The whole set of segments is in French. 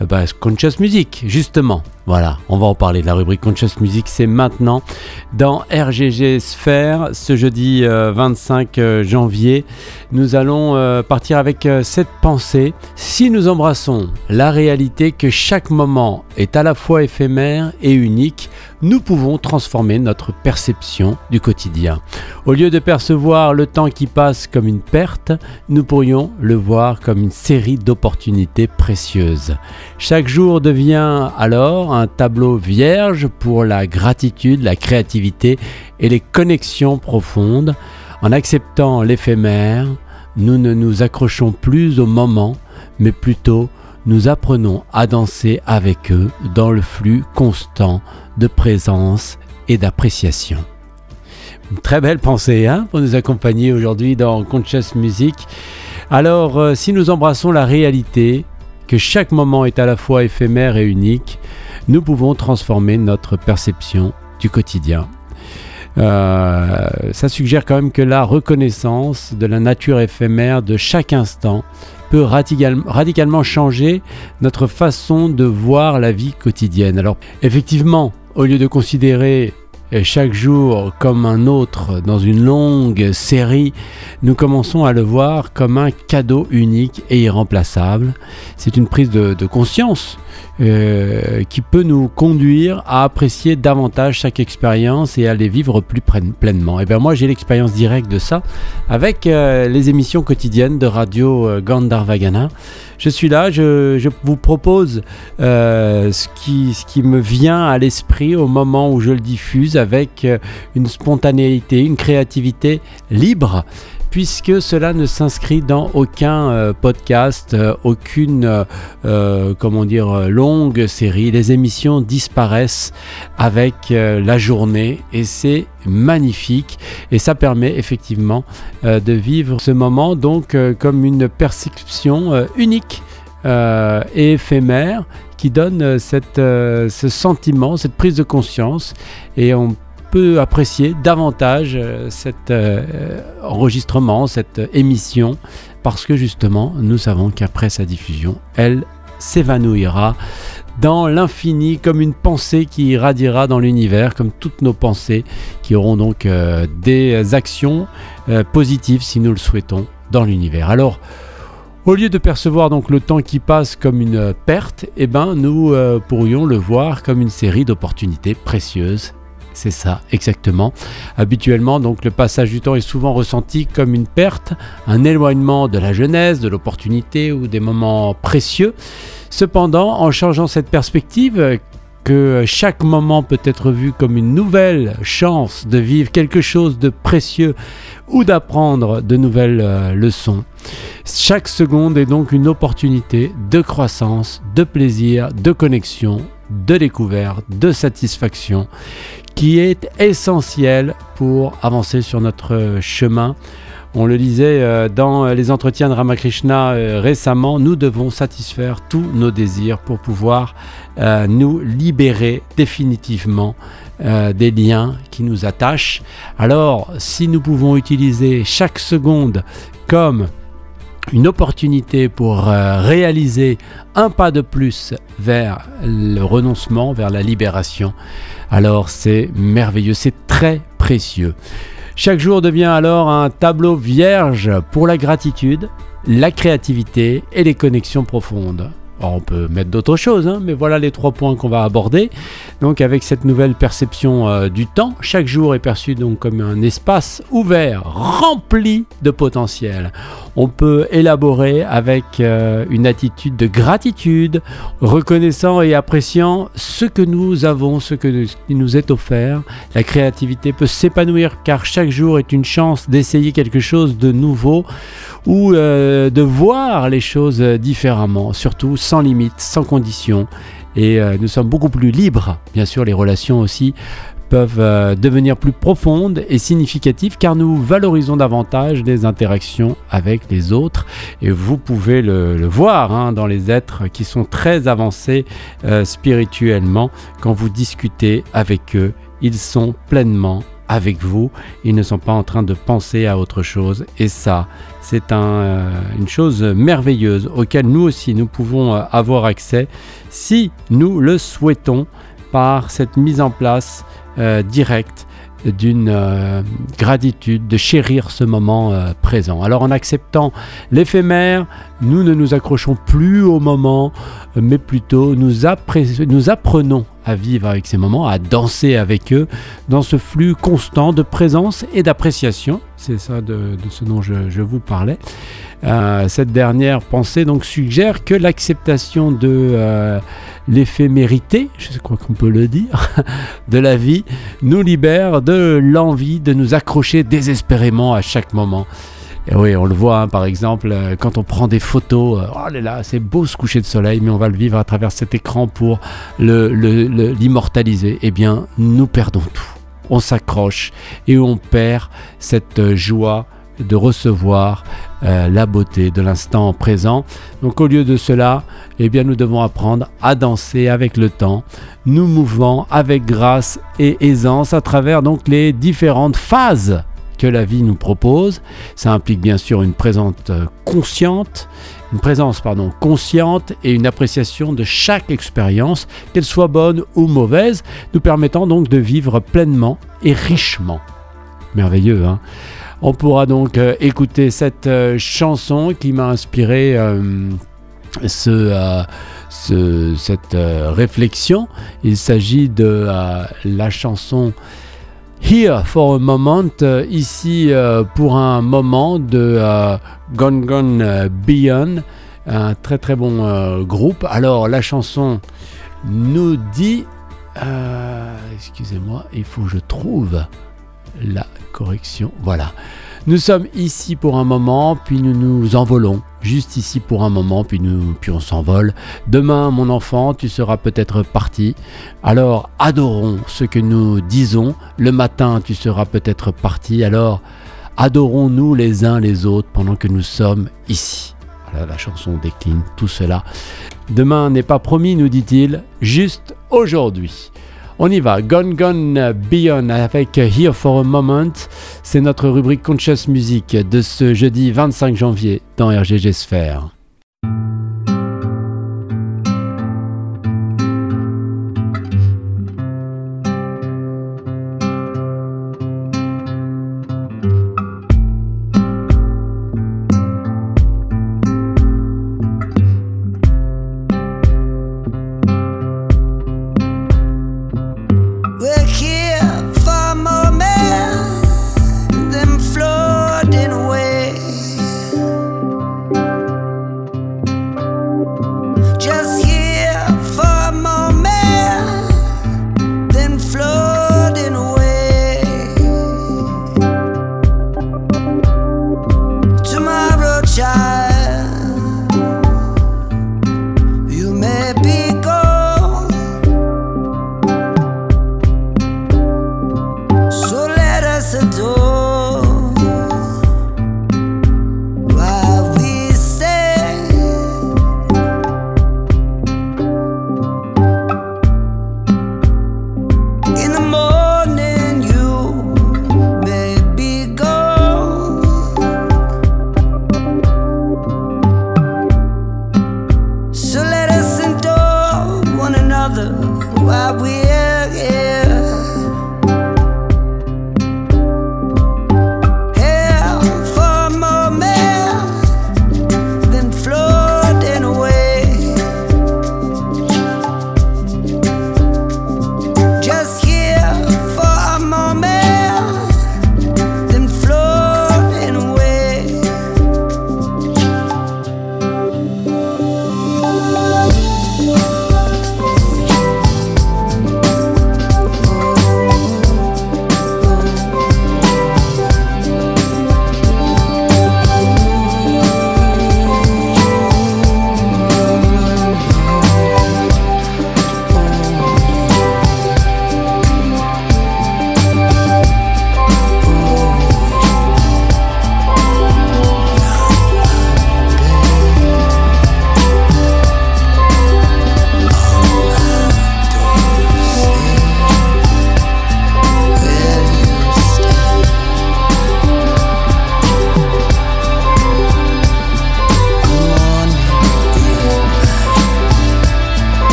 euh, bah, Conscious Music, justement. Voilà, on va en parler de la rubrique Conscious Music, c'est maintenant dans RGG Sphère, ce jeudi 25 janvier. Nous allons partir avec cette pensée. Si nous embrassons la réalité que chaque moment est à la fois éphémère et unique, nous pouvons transformer notre perception du quotidien. Au lieu de percevoir le temps qui passe comme une perte, nous pourrions le voir comme une série d'opportunités précieuses. Chaque jour devient alors un tableau vierge pour la gratitude, la créativité et les connexions profondes. En acceptant l'éphémère, nous ne nous accrochons plus au moment, mais plutôt nous apprenons à danser avec eux dans le flux constant de présence et d'appréciation. Très belle pensée hein, pour nous accompagner aujourd'hui dans Conscious Music. Alors, euh, si nous embrassons la réalité, que chaque moment est à la fois éphémère et unique, nous pouvons transformer notre perception du quotidien. Euh, ça suggère quand même que la reconnaissance de la nature éphémère de chaque instant peut radicalement changer notre façon de voir la vie quotidienne. Alors effectivement, au lieu de considérer chaque jour comme un autre dans une longue série, nous commençons à le voir comme un cadeau unique et irremplaçable. C'est une prise de, conscience euh, qui peut nous conduire à apprécier davantage chaque expérience et à les vivre plus pleinement. Et bien moi j'ai l'expérience directe de ça avec euh, les émissions quotidiennes de radio euh, Gandharvagana je suis là, je, vous propose euh, ce, qui, ce qui me vient à l'esprit au moment où je le diffuse avec une spontanéité, une créativité libre puisque cela ne s'inscrit dans aucun euh, podcast, euh, aucune euh, comment dire longue série. Les émissions disparaissent avec la journée et c'est magnifique et ça permet effectivement de vivre ce moment donc comme une perception unique et éphémère qui donne ce sentiment, cette prise de conscience et on apprécier davantage euh, cet euh, enregistrement, cette émission, parce que justement, nous savons qu'après sa diffusion, elle s'évanouira dans l'infini comme une pensée qui irradiera dans l'univers, comme toutes nos pensées qui auront donc euh, des actions positives si nous le souhaitons dans l'univers. Alors, au lieu de percevoir donc le temps qui passe comme une perte, eh ben, nous pourrions le voir comme une série d'opportunités précieuses c'est ça, exactement. Habituellement, donc, le passage du temps est souvent ressenti comme une perte, un éloignement de la jeunesse, de l'opportunité ou des moments précieux. Cependant, en changeant cette perspective, que chaque moment peut être vu comme une nouvelle chance de vivre quelque chose de précieux ou d'apprendre de nouvelles euh, leçons. Chaque seconde est donc une opportunité de croissance, de plaisir, de connexion, de découverte, de satisfaction qui est essentiel pour avancer sur notre chemin. On le disait euh, dans les entretiens de Ramakrishna euh, récemment, nous devons satisfaire tous nos désirs pour pouvoir euh, nous libérer définitivement des liens qui nous attachent. Alors, si nous pouvons utiliser chaque seconde comme une opportunité pour réaliser un pas de plus vers le renoncement, vers la libération, alors c'est merveilleux, c'est très précieux. Chaque jour devient alors un tableau vierge pour la gratitude, la créativité et les connexions profondes on peut mettre d'autres choses, hein, mais voilà les trois points qu'on va aborder. Donc avec cette nouvelle perception euh, du temps, chaque jour est perçu donc comme un espace ouvert, rempli de potentiel. On peut élaborer avec euh, une attitude de gratitude, reconnaissant et appréciant ce que nous avons, ce qui nous est offert. La créativité peut s'épanouir car chaque jour est une chance d'essayer quelque chose de nouveau ou euh, de voir les choses différemment, surtout sans limite, sans condition. Et euh, nous sommes beaucoup plus libres. Bien sûr, les relations aussi peuvent euh, devenir plus profondes et significatives car nous valorisons davantage les interactions avec les autres. Et vous pouvez le, voir hein, dans les êtres qui sont très avancés spirituellement. Quand vous discutez avec eux, ils sont pleinement avec vous, ils ne sont pas en train de penser à autre chose. Et ça, c'est un, une chose merveilleuse auquel nous aussi nous pouvons avoir accès si nous le souhaitons par cette mise en place directe d'une euh, gratitude, de chérir ce moment euh, présent. Alors en acceptant l'éphémère, nous ne nous accrochons plus au moment, mais plutôt nous apprenons à vivre avec ces moments, à danser avec eux dans ce flux constant de présence et d'appréciation. C'est ça de, ce dont je, vous parlais. Euh, cette dernière pensée donc suggère que l'acceptation de euh, l'éphémérité, je crois qu'on peut le dire, de la vie nous libère de l'envie de nous accrocher désespérément à chaque moment. Et oui, on le voit, hein, par exemple, euh, quand on prend des photos, euh, oh là là, c'est beau ce coucher de soleil, mais on va le vivre à travers cet écran pour l'immortaliser. Eh bien, nous perdons tout. On s'accroche et on perd cette euh, joie de recevoir la beauté de l'instant présent. Donc au lieu de cela, eh bien nous devons apprendre à danser avec le temps, nous mouvant avec grâce et aisance à travers donc les différentes phases la vie nous propose. Ça implique bien sûr une présence euh, consciente, une présence pardon, consciente et une appréciation de chaque expérience, qu'elle soit bonne ou mauvaise, nous permettant donc de vivre pleinement et richement. Merveilleux, hein On pourra donc euh, écouter cette euh, chanson qui m'a inspiré ce, cette réflexion. Il s'agit de la chanson Here for a Moment, euh, ici euh, pour un moment de euh, Gone Gone Beyond, un très très bon groupe. Alors la chanson nous dit, excusez-moi, il faut que je trouve la correction. Voilà. Nous sommes ici pour un moment, puis nous nous envolons. Juste ici pour un moment, puis, nous, puis on s'envole. Demain, mon enfant, tu seras peut-être parti. Alors, adorons ce que nous disons. Le matin, tu seras peut-être parti. Alors, adorons-nous les uns les autres pendant que nous sommes ici. Voilà, la chanson décline tout cela. Demain n'est pas promis, nous dit-il, juste aujourd'hui. On y va, Gone Gone Beyond avec Here for a Moment. C'est notre rubrique Conscious Music de ce jeudi 25 janvier dans RGG Sphere.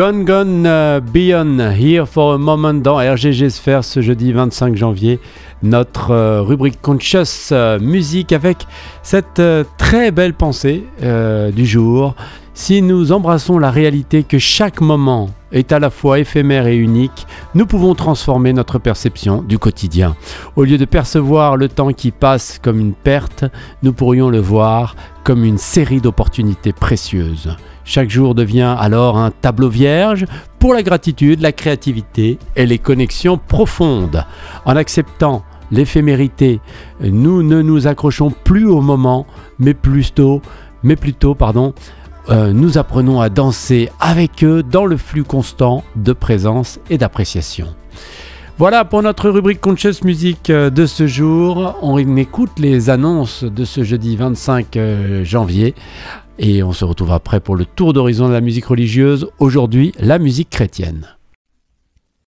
Gone Gone uh, Beyond, Here for a Moment dans RGG Sphere ce jeudi 25 janvier. Notre euh, rubrique Conscious euh, Musique avec cette euh, très belle pensée du jour. Si nous embrassons la réalité que chaque moment est à la fois éphémère et unique, nous pouvons transformer notre perception du quotidien. Au lieu de percevoir le temps qui passe comme une perte, nous pourrions le voir comme une série d'opportunités précieuses. Chaque jour devient alors un tableau vierge pour la gratitude, la créativité et les connexions profondes. En acceptant l'éphémérité, nous ne nous accrochons plus au moment, mais plutôt, mais plutôt pardon, euh, nous apprenons à danser avec eux dans le flux constant de présence et d'appréciation. Voilà pour notre rubrique Conscious Music euh, de ce jour. On écoute les annonces de ce jeudi 25 euh, janvier et on se retrouve après pour le tour d'horizon de la musique religieuse. Aujourd'hui, la musique chrétienne.